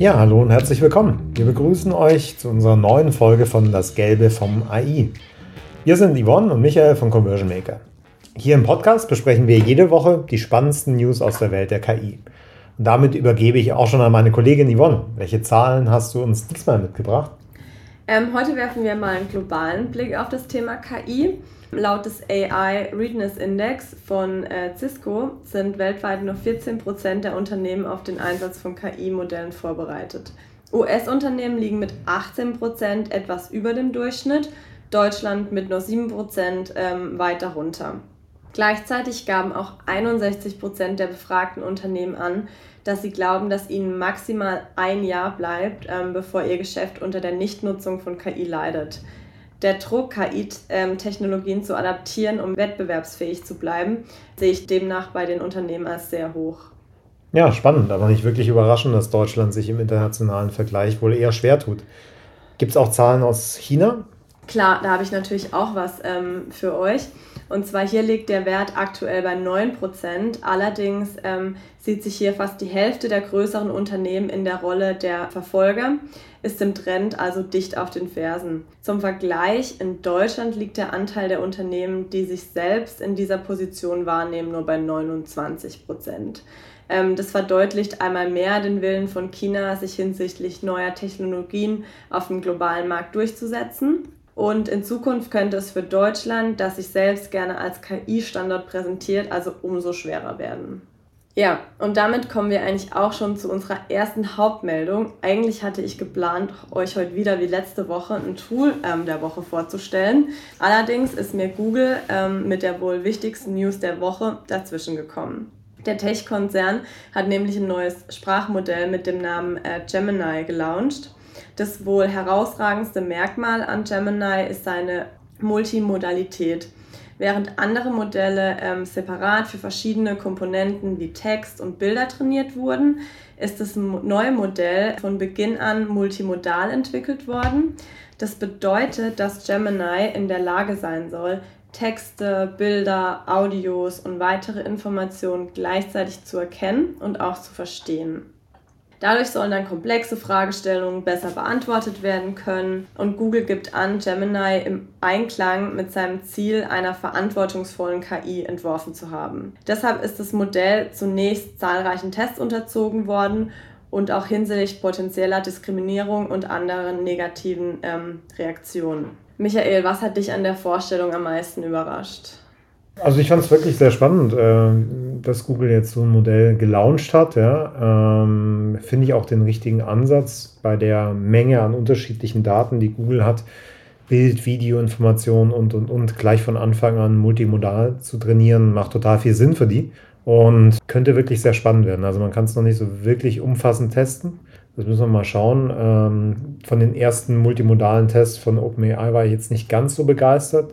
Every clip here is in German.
Ja, hallo und herzlich willkommen. Wir begrüßen euch zu unserer neuen Folge von Das Gelbe vom AI. Wir sind Yvonne und Michael von Conversion Maker. Hier im Podcast besprechen wir jede Woche die spannendsten News aus der Welt der KI. Und damit übergebe ich auch schon an meine Kollegin Yvonne. Welche Zahlen hast du uns diesmal mitgebracht? Ähm, heute werfen wir mal einen globalen Blick auf das Thema KI. Laut des AI Readiness Index von äh, Cisco sind weltweit nur 14% der Unternehmen auf den Einsatz von KI-Modellen vorbereitet. US-Unternehmen liegen mit 18% etwas über dem Durchschnitt, Deutschland mit nur 7% ähm, weit darunter. Gleichzeitig gaben auch 61% der befragten Unternehmen an, dass sie glauben, dass ihnen maximal ein Jahr bleibt, ähm, bevor ihr Geschäft unter der Nichtnutzung von KI leidet der Druck, KI-Technologien zu adaptieren, um wettbewerbsfähig zu bleiben, sehe ich demnach bei den Unternehmen als sehr hoch. Ja, spannend, aber nicht wirklich überraschend, dass Deutschland sich im internationalen Vergleich wohl eher schwer tut. Gibt es auch Zahlen aus China? Klar, da habe ich natürlich auch was ähm, für euch. Und zwar hier liegt der Wert aktuell bei 9%. Allerdings ähm, sieht sich hier fast die Hälfte der größeren Unternehmen in der Rolle der Verfolger, ist im Trend also dicht auf den Fersen. Zum Vergleich, in Deutschland liegt der Anteil der Unternehmen, die sich selbst in dieser Position wahrnehmen, nur bei 29% ähm, das verdeutlicht einmal mehr den Willen von China, sich hinsichtlich neuer Technologien auf dem globalen Markt durchzusetzen. Und in Zukunft könnte es für Deutschland, das sich selbst gerne als KI-Standort präsentiert, also umso schwerer werden. Ja, und damit kommen wir eigentlich auch schon zu unserer ersten Hauptmeldung. Eigentlich hatte ich geplant, euch heute wieder wie letzte Woche ein Tool ähm, der Woche vorzustellen. Allerdings ist mir Google ähm, mit der wohl wichtigsten News der Woche dazwischen gekommen. Der Tech-Konzern hat nämlich ein neues Sprachmodell mit dem Namen äh, Gemini gelauncht. Das wohl herausragendste Merkmal an Gemini ist seine Multimodalität. Während andere Modelle ähm, separat für verschiedene Komponenten wie Text und Bilder trainiert wurden, ist das neue Modell von Beginn an multimodal entwickelt worden. Das bedeutet, dass Gemini in der Lage sein soll, Texte, Bilder, Audios und weitere Informationen gleichzeitig zu erkennen und auch zu verstehen. Dadurch sollen dann komplexe Fragestellungen besser beantwortet werden können und Google gibt an, Gemini im Einklang mit seinem Ziel einer verantwortungsvollen KI entworfen zu haben. Deshalb ist das Modell zunächst zahlreichen Tests unterzogen worden und auch hinsichtlich potenzieller Diskriminierung und anderen negativen ähm, Reaktionen. Michael, was hat dich an der Vorstellung am meisten überrascht? Also ich fand es wirklich sehr spannend, äh, dass Google jetzt so ein Modell gelauncht hat. Ja. Ähm, Finde ich auch den richtigen Ansatz bei der Menge an unterschiedlichen Daten, die Google hat, Bild, Video, Informationen und, und, und gleich von Anfang an multimodal zu trainieren, macht total viel Sinn für die und könnte wirklich sehr spannend werden. Also man kann es noch nicht so wirklich umfassend testen. Das müssen wir mal schauen. Ähm, von den ersten multimodalen Tests von OpenAI war ich jetzt nicht ganz so begeistert.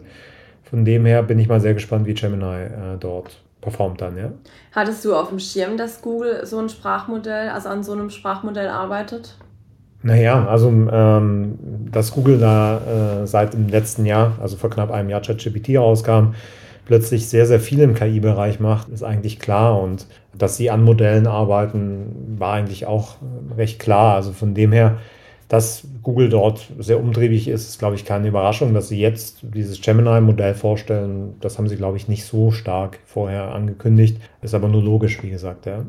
Von dem her bin ich mal sehr gespannt, wie Gemini äh, dort performt dann, ja. Hattest du auf dem Schirm, dass Google so ein Sprachmodell, also an so einem Sprachmodell arbeitet? Naja, also ähm, dass Google da äh, seit dem letzten Jahr, also vor knapp einem Jahr ChatGPT rauskam, plötzlich sehr, sehr viel im KI-Bereich macht, ist eigentlich klar. Und dass sie an Modellen arbeiten, war eigentlich auch recht klar. Also von dem her dass Google dort sehr umtriebig ist, ist, glaube ich, keine Überraschung. Dass sie jetzt dieses Gemini-Modell vorstellen, das haben sie, glaube ich, nicht so stark vorher angekündigt. Ist aber nur logisch, wie gesagt, ja.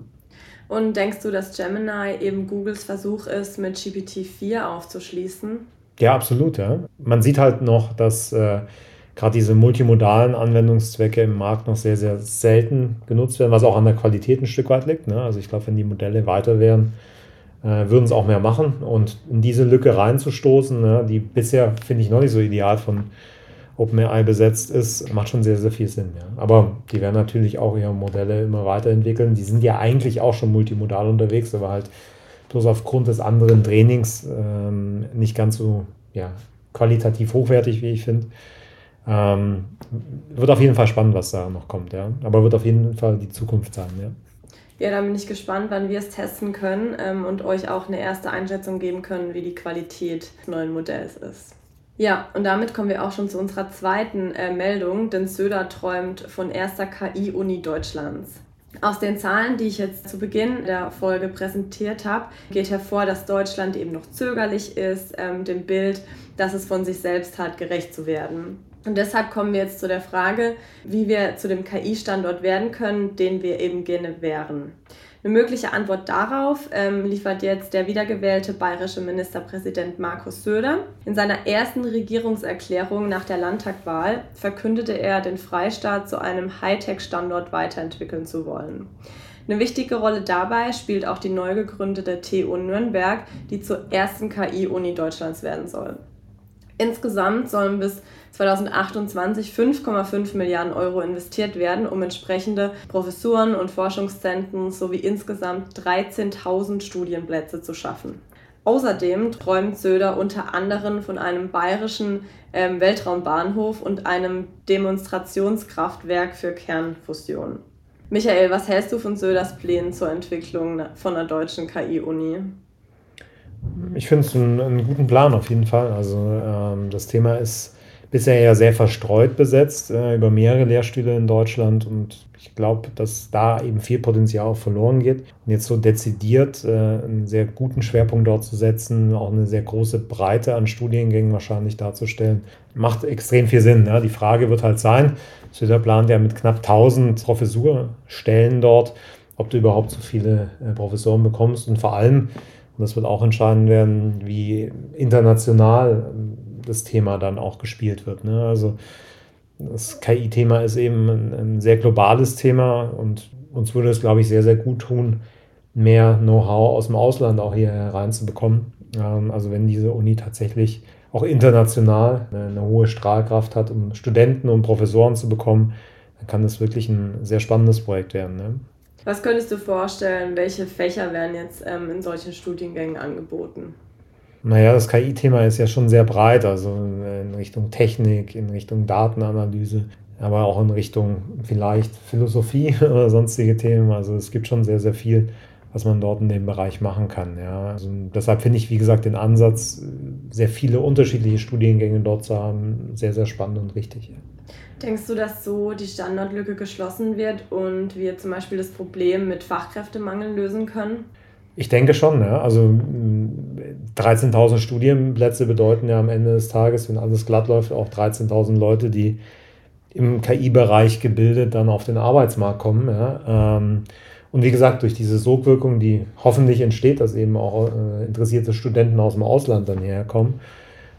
Und denkst du, dass Gemini eben Googles Versuch ist, mit GPT-4 aufzuschließen? Ja, absolut, ja. Man sieht halt noch, dass äh, gerade diese multimodalen Anwendungszwecke im Markt noch sehr, sehr selten genutzt werden, was auch an der Qualität ein Stück weit liegt. Ne? Also ich glaube, wenn die Modelle weiter wären, würden es auch mehr machen. Und in diese Lücke reinzustoßen, ne, die bisher, finde ich, noch nicht so ideal von OpenAI besetzt ist, macht schon sehr, sehr viel Sinn. Ja. Aber die werden natürlich auch ihre Modelle immer weiterentwickeln. Die sind ja eigentlich auch schon multimodal unterwegs, aber halt bloß aufgrund des anderen Trainings ähm, nicht ganz so ja, qualitativ hochwertig, wie ich finde. Ähm, wird auf jeden Fall spannend, was da noch kommt, ja. Aber wird auf jeden Fall die Zukunft sein, ja. Ja, dann bin ich gespannt, wann wir es testen können ähm, und euch auch eine erste Einschätzung geben können, wie die Qualität des neuen Modells ist. Ja, und damit kommen wir auch schon zu unserer zweiten äh, Meldung, denn Söder träumt von erster KI-Uni Deutschlands. Aus den Zahlen, die ich jetzt zu Beginn der Folge präsentiert habe, geht hervor, dass Deutschland eben noch zögerlich ist, ähm, dem Bild, dass es von sich selbst hat, gerecht zu werden. Und deshalb kommen wir jetzt zu der Frage, wie wir zu dem KI-Standort werden können, den wir eben gerne wären. Eine mögliche Antwort darauf ähm, liefert jetzt der wiedergewählte bayerische Ministerpräsident Markus Söder. In seiner ersten Regierungserklärung nach der Landtagwahl verkündete er, den Freistaat zu einem Hightech-Standort weiterentwickeln zu wollen. Eine wichtige Rolle dabei spielt auch die neu gegründete TU Nürnberg, die zur ersten KI-Uni Deutschlands werden soll. Insgesamt sollen bis 2028 5,5 Milliarden Euro investiert werden, um entsprechende Professuren und Forschungszentren sowie insgesamt 13.000 Studienplätze zu schaffen. Außerdem träumt Söder unter anderem von einem bayerischen ähm, Weltraumbahnhof und einem Demonstrationskraftwerk für Kernfusion. Michael, was hältst du von Söders Plänen zur Entwicklung von der deutschen KI-Uni? Ich finde es einen, einen, guten Plan auf jeden Fall. Also ähm, das Thema ist bisher ja sehr verstreut besetzt äh, über mehrere Lehrstühle in Deutschland und ich glaube, dass da eben viel Potenzial verloren geht. Und jetzt so dezidiert äh, einen sehr guten Schwerpunkt dort zu setzen, auch eine sehr große Breite an Studiengängen wahrscheinlich darzustellen, macht extrem viel Sinn. Ja. Die Frage wird halt sein, Söder plant ja mit knapp 1000 Professurstellen dort, ob du überhaupt so viele äh, Professoren bekommst und vor allem, und das wird auch entscheidend werden, wie international das Thema dann auch gespielt wird. Ne? Also das KI-Thema ist eben ein, ein, sehr globales Thema und uns würde es, glaube ich, sehr, sehr gut tun, mehr Know-how aus dem Ausland auch hier hereinzubekommen. Ähm, also wenn diese Uni tatsächlich auch international eine, eine hohe Strahlkraft hat, um Studenten und Professoren zu bekommen, dann kann das wirklich ein sehr spannendes Projekt werden. Ne? Was könntest du vorstellen, welche Fächer werden jetzt ähm, in solchen Studiengängen angeboten? Naja, das KI-Thema ist ja schon sehr breit, also in Richtung Technik, in Richtung Datenanalyse, aber auch in Richtung vielleicht Philosophie oder sonstige Themen. Also es gibt schon sehr, sehr viel, was man dort in dem Bereich machen kann. Ja. Also deshalb finde ich, wie gesagt, den Ansatz, sehr viele unterschiedliche Studiengänge dort zu haben, sehr, sehr spannend und richtig. Denkst du, dass so die Standardlücke geschlossen wird und wir zum Beispiel das Problem mit Fachkräftemangel lösen können? Ich denke schon, ja. Also 13.000 Studienplätze bedeuten ja am Ende des Tages, wenn alles glatt läuft, auch 13.000 Leute, die im KI-Bereich gebildet dann auf den Arbeitsmarkt kommen. Ja. Ähm, und wie gesagt, durch diese Sogwirkung, die hoffentlich entsteht, dass eben auch äh, interessierte Studenten aus dem Ausland dann herkommen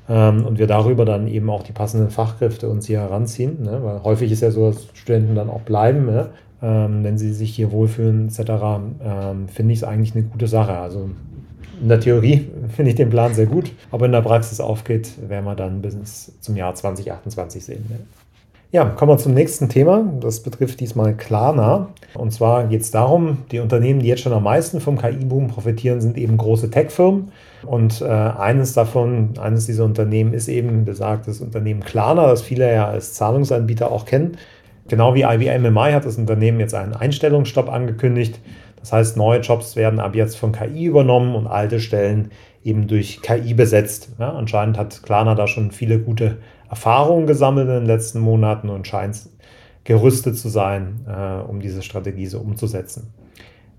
ähm, und wir darüber dann eben auch die passenden Fachkräfte uns hier heranziehen. Ne? Weil häufig ist ja so, dass Studenten dann auch bleiben, ne? ähm, wenn sie sich hier wohlfühlen etc., ähm, finde ich es eigentlich eine gute Sache. Also in der Theorie finde ich den Plan sehr gut, aber in der Praxis aufgeht, werden wir dann bis zum Jahr 2028 sehen. Ne? Ja, kommen wir zum nächsten Thema. Das betrifft diesmal Klarna. Und zwar geht es darum, die Unternehmen, die jetzt schon am meisten vom KI-Boom profitieren, sind eben große Tech-Firmen. Und äh, eines davon, eines dieser Unternehmen ist eben besagtes Unternehmen Klarna, das viele ja als Zahlungsanbieter auch kennen. Genau wie IBM im Mai hat das Unternehmen jetzt einen Einstellungsstopp angekündigt. Das heißt, neue Jobs werden ab jetzt von KI übernommen und alte Stellen eben durch KI besetzt. Ja, anscheinend hat Klarna da schon viele gute Erfahrungen gesammelt in den letzten Monaten und scheint gerüstet zu sein, äh, um diese Strategie so umzusetzen.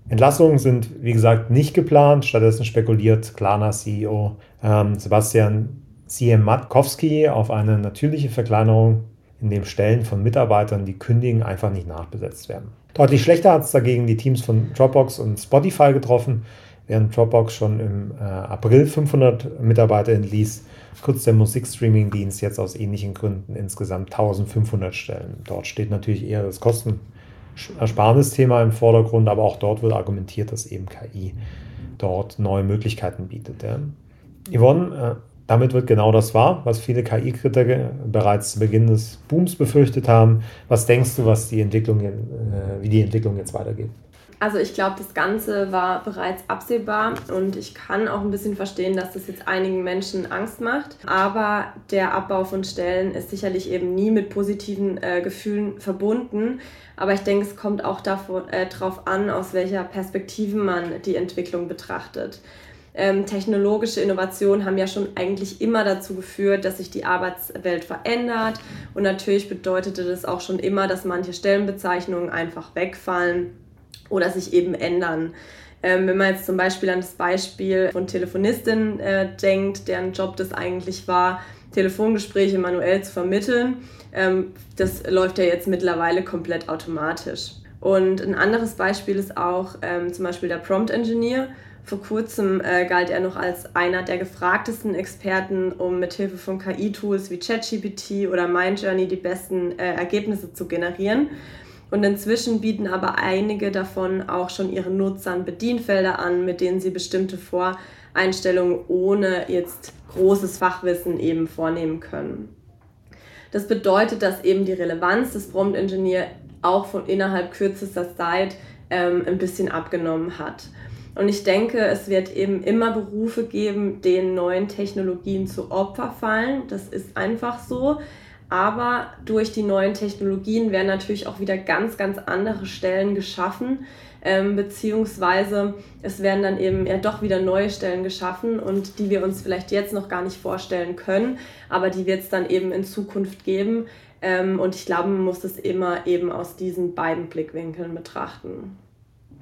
Entlassungen sind, wie gesagt, nicht geplant. Stattdessen spekuliert Klarna-CEO ähm, Sebastian Siematkowski auf eine natürliche Verkleinerung, in dem Stellen von Mitarbeitern, die kündigen, einfach nicht nachbesetzt werden. Deutlich schlechter hat es dagegen die Teams von Dropbox und Spotify getroffen, während Dropbox schon im äh, April 500 Mitarbeiter entließ, kurz der Musikstreaming-Dienst jetzt aus ähnlichen Gründen insgesamt 1500 Stellen. Dort steht natürlich eher das Kostenersparnisthema im Vordergrund, aber auch dort wird argumentiert, dass eben KI dort neue Möglichkeiten bietet. Ja. Yvonne, äh, damit wird genau das wahr, was viele KI-Kritiker bereits zu Beginn des Booms befürchtet haben. Was denkst du, was die Entwicklung, äh, wie die Entwicklung jetzt weitergeht? Also ich glaube, das Ganze war bereits absehbar und ich kann auch ein bisschen verstehen, dass das jetzt einigen Menschen Angst macht. Aber der Abbau von Stellen ist sicherlich eben nie mit positiven äh, Gefühlen verbunden. Aber ich denke, es kommt auch darauf äh, an, aus welcher Perspektive man die Entwicklung betrachtet. Ähm, technologische Innovationen haben ja schon eigentlich immer dazu geführt, dass sich die Arbeitswelt verändert. Und natürlich bedeutete das auch schon immer, dass manche Stellenbezeichnungen einfach wegfallen oder sich eben ändern. Ähm, wenn man jetzt zum Beispiel an das Beispiel von Telefonistin äh, denkt, deren Job das eigentlich war, Telefongespräche manuell zu vermitteln, ähm, das läuft ja jetzt mittlerweile komplett automatisch. Und ein anderes Beispiel ist auch ähm, zum Beispiel der Prompt Engineer. Vor kurzem äh, galt er noch als einer der gefragtesten Experten, um mithilfe von KI-Tools wie ChatGPT oder Mindjourney die besten äh, Ergebnisse zu generieren. Und inzwischen bieten aber einige davon auch schon ihren Nutzern Bedienfelder an, mit denen sie bestimmte Voreinstellungen ohne jetzt großes Fachwissen eben vornehmen können. Das bedeutet, dass eben die Relevanz des Prompt Engineer auch von innerhalb kürzester Zeit ähm, ein bisschen abgenommen hat. Und ich denke, es wird eben immer Berufe geben, denen neuen Technologien zu Opfer fallen. Das ist einfach so. Aber durch die neuen Technologien werden natürlich auch wieder ganz, ganz andere Stellen geschaffen, ähm, beziehungsweise es werden dann eben ja doch wieder neue Stellen geschaffen und die wir uns vielleicht jetzt noch gar nicht vorstellen können, aber die wird es dann eben in Zukunft geben. Ähm, und ich glaube, man muss das immer eben aus diesen beiden Blickwinkeln betrachten.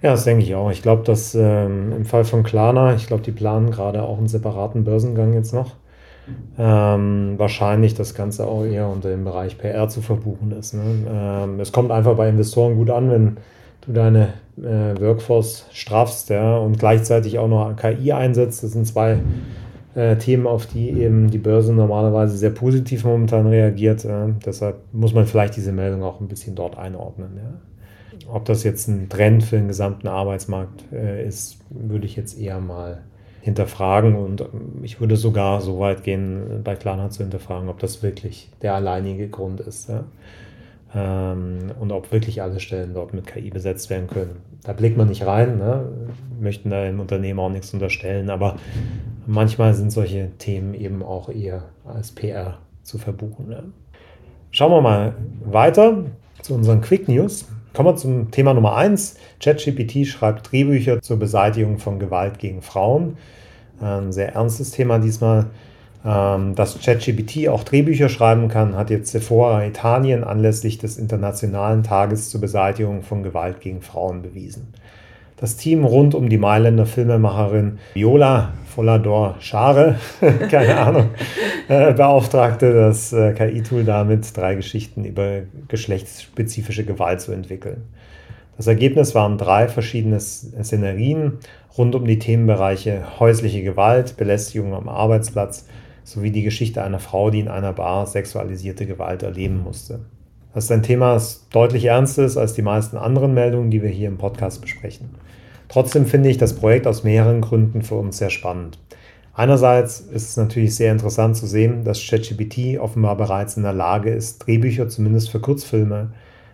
Ja, das denke ich auch. Ich glaube, dass ähm, im Fall von Klarna, ich glaube, die planen gerade auch einen separaten Börsengang jetzt noch. Ähm, wahrscheinlich das Ganze auch eher unter dem Bereich PR zu verbuchen ist. Ne? Ähm, es kommt einfach bei Investoren gut an, wenn du deine äh, Workforce straffst ja, und gleichzeitig auch noch KI einsetzt. Das sind zwei äh, Themen, auf die eben die Börse normalerweise sehr positiv momentan reagiert. Äh, deshalb muss man vielleicht diese Meldung auch ein bisschen dort einordnen. Ja. Ob das jetzt ein Trend für den gesamten Arbeitsmarkt äh, ist, würde ich jetzt eher mal hinterfragen und ähm, ich würde sogar so weit gehen, bei Klarna zu hinterfragen, ob das wirklich der alleinige Grund ist. Ja ähm, und ob wirklich alle Stellen dort mit KI besetzt werden können. Da blickt man nicht rein, ne? möchten da im Unternehmen auch nichts unterstellen, aber manchmal sind solche Themen eben auch eher als PR zu verbuchen. Ne? Schauen wir mal weiter zu unseren Quick News. Kommen wir zum Thema Nummer 1. ChatGPT schreibt Drehbücher zur Beseitigung von Gewalt gegen Frauen. Ein sehr ernstes Thema diesmal. Ähm, dass ChatGPT auch Drehbücher schreiben kann, hat jetzt Sephora Italien anlässlich des Internationalen Tages zur Beseitigung von Gewalt gegen Frauen bewiesen. Das Team rund um die Mailänder Filmemacherin Viola Follador Schare, keine Ahnung, äh, beauftragte das äh, KI-Tool damit, drei Geschichten über geschlechtsspezifische Gewalt zu entwickeln. Das Ergebnis waren drei verschiedene Szenerien rund um die Themenbereiche häusliche Gewalt, Belästigung am Arbeitsplatz sowie die Geschichte einer Frau, die in einer Bar sexualisierte Gewalt erleben musste. Das ist ein Thema, das deutlich ernster ist als die meisten anderen Meldungen, die wir hier im Podcast besprechen. Trotzdem finde ich das Projekt aus mehreren Gründen für uns sehr spannend. Einerseits ist es natürlich sehr interessant zu sehen, dass ChatGPT offenbar bereits in der Lage ist, Drehbücher zumindest für Kurzfilme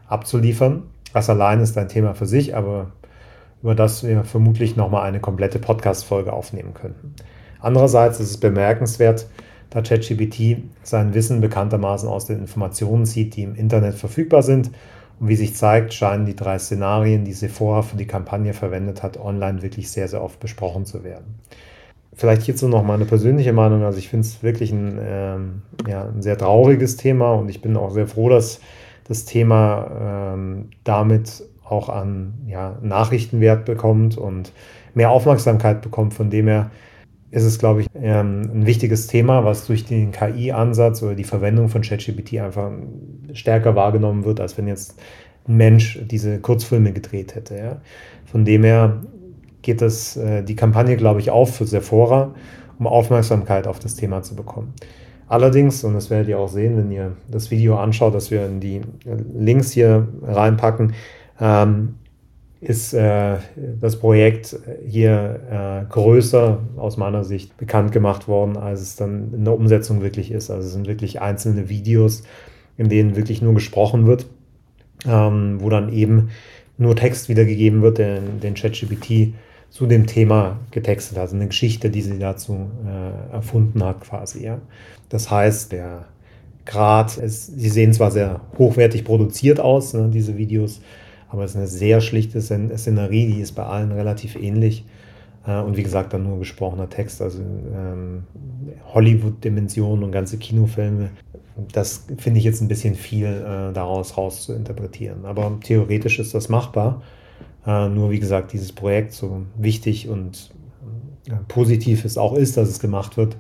abzuliefern. Das allein ist ein Thema für sich, aber über das wir vermutlich nochmal eine komplette Podcast-Folge aufnehmen könnten. Andererseits ist es bemerkenswert, da ChatGPT sein Wissen bekanntermaßen aus den Informationen zieht, die im Internet verfügbar sind. Und wie sich zeigt, scheinen die drei Szenarien, die Sephora für die Kampagne verwendet hat, online wirklich sehr, sehr oft besprochen zu werden. Vielleicht hierzu noch meine persönliche Meinung. Also ich finde es wirklich ein, ähm, ja, ein sehr trauriges Thema und ich bin auch sehr froh, dass das Thema ähm, damit auch an ja, Nachrichtenwert bekommt und mehr Aufmerksamkeit bekommt, von dem er ist es, glaube ich, ähm, ein wichtiges Thema, was durch den KI-Ansatz oder die Verwendung von ChatGPT einfach stärker wahrgenommen wird, als wenn jetzt ein Mensch diese Kurzfilme gedreht hätte. Ja. Von dem her geht das, äh, die Kampagne, glaube ich, auf für Sephora, um Aufmerksamkeit auf das Thema zu bekommen. Allerdings, und das werdet ihr auch sehen, wenn ihr das Video anschaut, dass wir in die Links hier reinpacken, ähm, ist äh, das Projekt hier äh, größer aus meiner Sicht bekannt gemacht worden, als es dann in der Umsetzung wirklich ist. Also es sind wirklich einzelne Videos, in denen wirklich nur gesprochen wird, ähm, wo dann eben nur Text wiedergegeben wird, den, den ChatGPT zu dem Thema getextet hat, also eine Geschichte, die sie dazu äh, erfunden hat quasi. Ja. Das heißt, der Grad, es, sie sehen zwar sehr hochwertig produziert aus, ne, diese Videos, aber es ist eine sehr schlichte Szenerie, die ist bei allen relativ ähnlich. Äh, und wie gesagt, dann nur gesprochener Text, also ähm, Hollywood-Dimensionen und ganze Kinofilme. Das finde ich jetzt ein bisschen viel, äh, daraus raus zu interpretieren. Aber theoretisch ist das machbar. Äh, nur wie gesagt, dieses Projekt, so wichtig und äh, positiv es auch ist, dass es gemacht wird,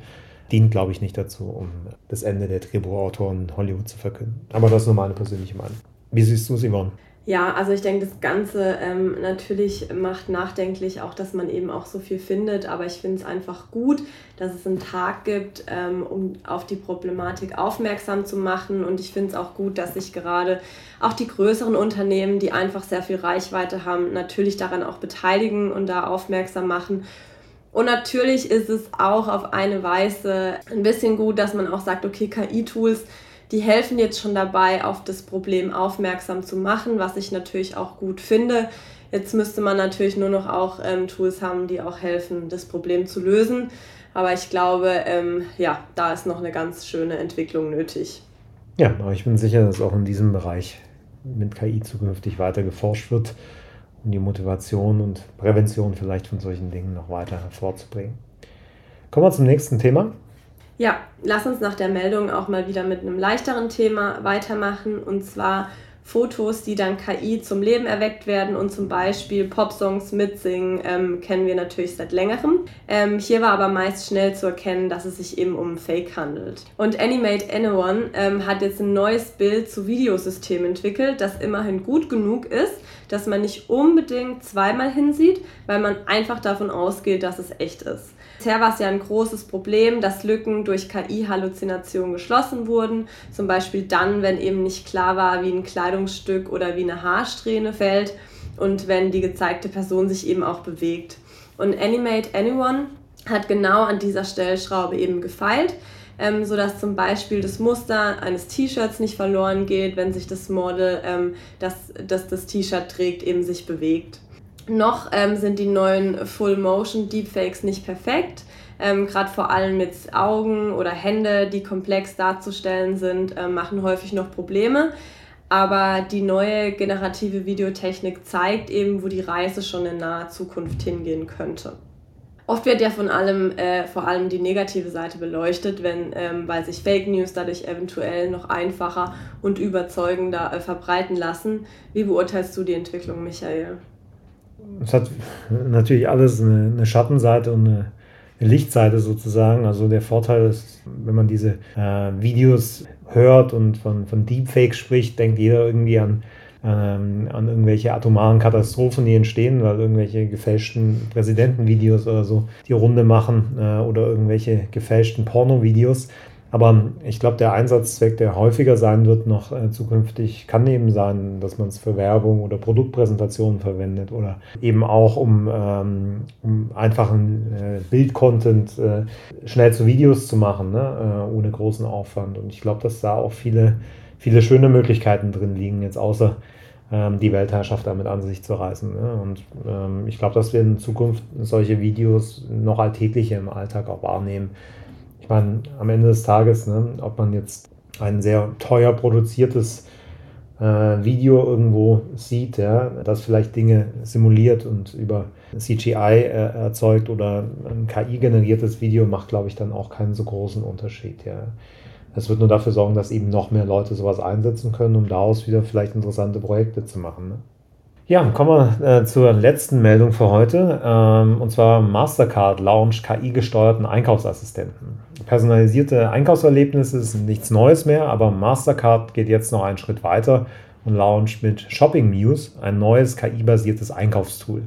dient, glaube ich, nicht dazu, um das Ende der Drehbuchautoren Hollywood zu verkünden. Aber das ist nur meine persönliche Meinung. Wie siehst du es, Yvonne? Ja, also ich denke, das Ganze ähm, natürlich macht nachdenklich auch, dass man eben auch so viel findet, aber ich finde es einfach gut, dass es einen Tag gibt, ähm, um auf die Problematik aufmerksam zu machen und ich finde es auch gut, dass sich gerade auch die größeren Unternehmen, die einfach sehr viel Reichweite haben, natürlich daran auch beteiligen und da aufmerksam machen. Und natürlich ist es auch auf eine Weise ein bisschen gut, dass man auch sagt, okay, KI-Tools, die helfen jetzt schon dabei, auf das Problem aufmerksam zu machen, was ich natürlich auch gut finde. Jetzt müsste man natürlich nur noch auch ähm, Tools haben, die auch helfen, das Problem zu lösen. Aber ich glaube, ähm, ja, da ist noch eine ganz schöne Entwicklung nötig. Ja, aber ich bin sicher, dass auch in diesem Bereich mit KI zukünftig weiter geforscht wird, um die Motivation und Prävention vielleicht von solchen Dingen noch weiter hervorzubringen. Kommen wir zum nächsten Thema. Ja, lass uns nach der Meldung auch mal wieder mit einem leichteren Thema weitermachen und zwar Fotos, die dann KI zum Leben erweckt werden und zum Beispiel Popsongs mitsingen, ähm, kennen wir natürlich seit längerem. Ähm, hier war aber meist schnell zu erkennen, dass es sich eben um Fake handelt. Und Animate Anyone ähm, hat jetzt ein neues Bild zu Videosystem entwickelt, das immerhin gut genug ist, dass man nicht unbedingt zweimal hinsieht, weil man einfach davon ausgeht, dass es echt ist. Bisher war es ja ein großes Problem, dass Lücken durch KI-Halluzinationen geschlossen wurden. Zum Beispiel dann, wenn eben nicht klar war, wie ein Kleidungsstück oder wie eine Haarsträhne fällt und wenn die gezeigte Person sich eben auch bewegt. Und Animate Anyone hat genau an dieser Stellschraube eben gefeilt, ähm, sodass zum Beispiel das Muster eines T-Shirts nicht verloren geht, wenn sich das Model, ähm, das das, das T-Shirt trägt, eben sich bewegt. Noch ähm, sind die neuen Full-Motion Deepfakes nicht perfekt. Ähm, Gerade vor allem mit Augen oder Hände, die komplex darzustellen sind, äh, machen häufig noch Probleme. Aber die neue generative Videotechnik zeigt eben, wo die Reise schon in naher Zukunft hingehen könnte. Oft wird ja von allem, äh, vor allem die negative Seite beleuchtet, wenn, ähm, weil sich Fake News dadurch eventuell noch einfacher und überzeugender äh, verbreiten lassen. Wie beurteilst du die Entwicklung, Michael? Es hat natürlich alles eine, eine Schattenseite und eine, eine, Lichtseite sozusagen. Also der Vorteil ist, wenn man diese äh, Videos hört und von, von Deepfake spricht, denkt jeder irgendwie an, ähm, an irgendwelche atomaren Katastrophen, die entstehen, weil irgendwelche gefälschten Präsidentenvideos oder so die Runde machen äh, oder irgendwelche gefälschten Pornovideos. Aber ich glaube, der Einsatzzweck, der häufiger sein wird noch äh, zukünftig, kann eben sein, dass man es für Werbung oder Produktpräsentationen verwendet oder eben auch um, ähm, um einfachen äh, Bildcontent äh, schnell zu Videos zu machen, ne? Äh, ohne großen Aufwand. Und ich glaube, dass da auch viele, viele schöne Möglichkeiten drin liegen, jetzt außer ähm, die Weltherrschaft damit an sich zu reißen. Ne? Und ähm, ich glaube, dass wir in Zukunft solche Videos noch alltäglicher im Alltag auch wahrnehmen ich meine, am Ende des Tages, ne, ob man jetzt ein sehr teuer produziertes äh, Video irgendwo sieht, ja, das vielleicht Dinge simuliert und über CGI äh, erzeugt oder ein KI-generiertes Video macht, glaube ich, dann auch keinen so großen Unterschied. Ja. Das wird nur dafür sorgen, dass eben noch mehr Leute sowas einsetzen können, um daraus wieder vielleicht interessante Projekte zu machen. Ne? Ja, kommen wir äh, zur letzten Meldung für heute. Ähm, und zwar Mastercard launcht KI-gesteuerten Einkaufsassistenten. Personalisierte Einkaufserlebnisse sind nichts Neues mehr, aber Mastercard geht jetzt noch einen Schritt weiter und launcht mit Shopping Muse ein neues KI-basiertes Einkaufstool.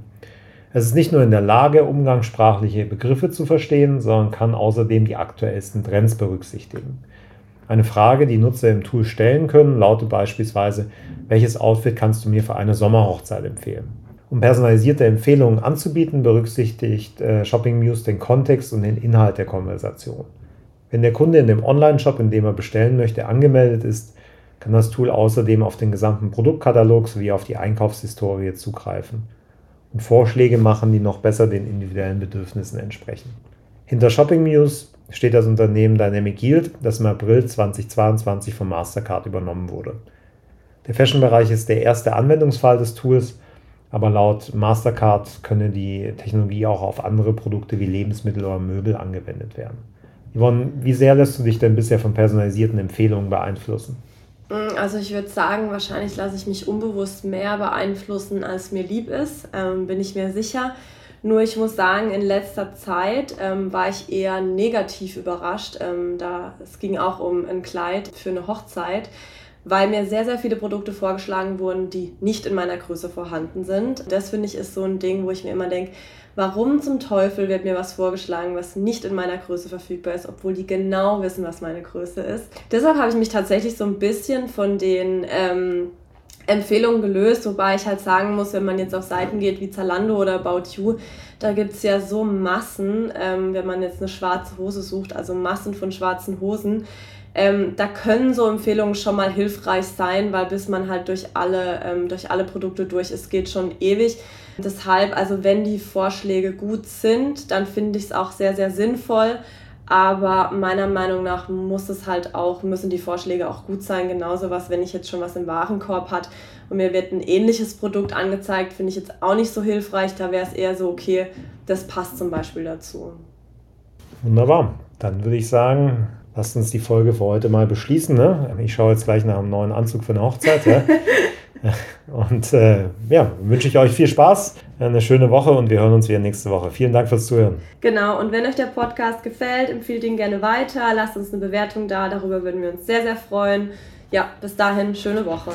Es ist nicht nur in der Lage, umgangssprachliche Begriffe zu verstehen, sondern kann außerdem die aktuellsten Trends berücksichtigen. Eine Frage, die Nutzer im Tool stellen können, lautet beispielsweise, welches Outfit kannst du mir für eine Sommerhochzeit empfehlen? Um personalisierte Empfehlungen anzubieten, berücksichtigt äh, Shopping Muse den Kontext und den Inhalt der Konversation. Wenn der Kunde in dem Online-Shop, in dem er bestellen möchte, angemeldet ist, kann das Tool außerdem auf den gesamten Produktkatalog sowie auf die Einkaufshistorie zugreifen und Vorschläge machen, die noch besser den individuellen Bedürfnissen entsprechen. Hinter Shopping Muse steht das Unternehmen Dynamic Yield, das im April 2022 von Mastercard übernommen wurde. Der Fashion-Bereich ist der erste Anwendungsfall des Tools, aber laut Mastercard könne die Technologie auch auf andere Produkte wie Lebensmittel oder Möbel angewendet werden. Yvonne, wie sehr lässt du dich denn bisher von personalisierten Empfehlungen beeinflussen? Mm, also ich würde sagen, wahrscheinlich lasse ich mich unbewusst mehr beeinflussen, als mir lieb ist, ähm, bin ich mir sicher. Nur ich muss sagen, in letzter Zeit ähm, war ich eher negativ überrascht. Ähm, da, es ging auch um ein Kleid für eine Hochzeit, weil mir sehr, sehr viele Produkte vorgeschlagen wurden, die nicht in meiner Größe vorhanden sind. Das finde ich ist so ein Ding, wo ich mir immer denke, warum zum Teufel wird mir was vorgeschlagen, was nicht in meiner Größe verfügbar ist, obwohl die genau wissen, was meine Größe ist. Deshalb habe ich mich tatsächlich so ein bisschen von den ähm, Empfehlungen gelöst, wobei ich halt sagen muss, wenn man jetzt auf Seiten geht wie Zalando oder About You, da gibt es ja so Massen, ähm, wenn man jetzt eine schwarze Hose sucht, also Massen von schwarzen Hosen. Ähm, da können so Empfehlungen schon mal hilfreich sein, weil bis man halt durch alle, ähm, durch alle Produkte durch ist, geht schon ewig. Deshalb, also wenn die Vorschläge gut sind, dann finde ich es auch sehr, sehr sinnvoll. Aber meiner Meinung nach muss es halt auch, müssen die Vorschläge auch gut sein. Genauso was, wenn ich jetzt schon was im Warenkorb hat und mir wird ein ähnliches Produkt angezeigt, finde ich jetzt auch nicht so hilfreich. Da wäre es eher so, okay, das passt zum Beispiel dazu. Wunderbar. Dann würde ich sagen, lasst uns die Folge für heute mal beschließen. Ne? Ich schaue jetzt gleich nach einem neuen Anzug für eine Hochzeit. Ja? Und äh, ja, wünsche ich euch viel Spaß, eine schöne Woche und wir hören uns wieder nächste Woche. Vielen Dank fürs Zuhören. Genau, und wenn euch der Podcast gefällt, empfiehlt ihn gerne weiter, lasst uns eine Bewertung da, darüber würden wir uns sehr, sehr freuen. Ja, bis dahin, schöne Woche.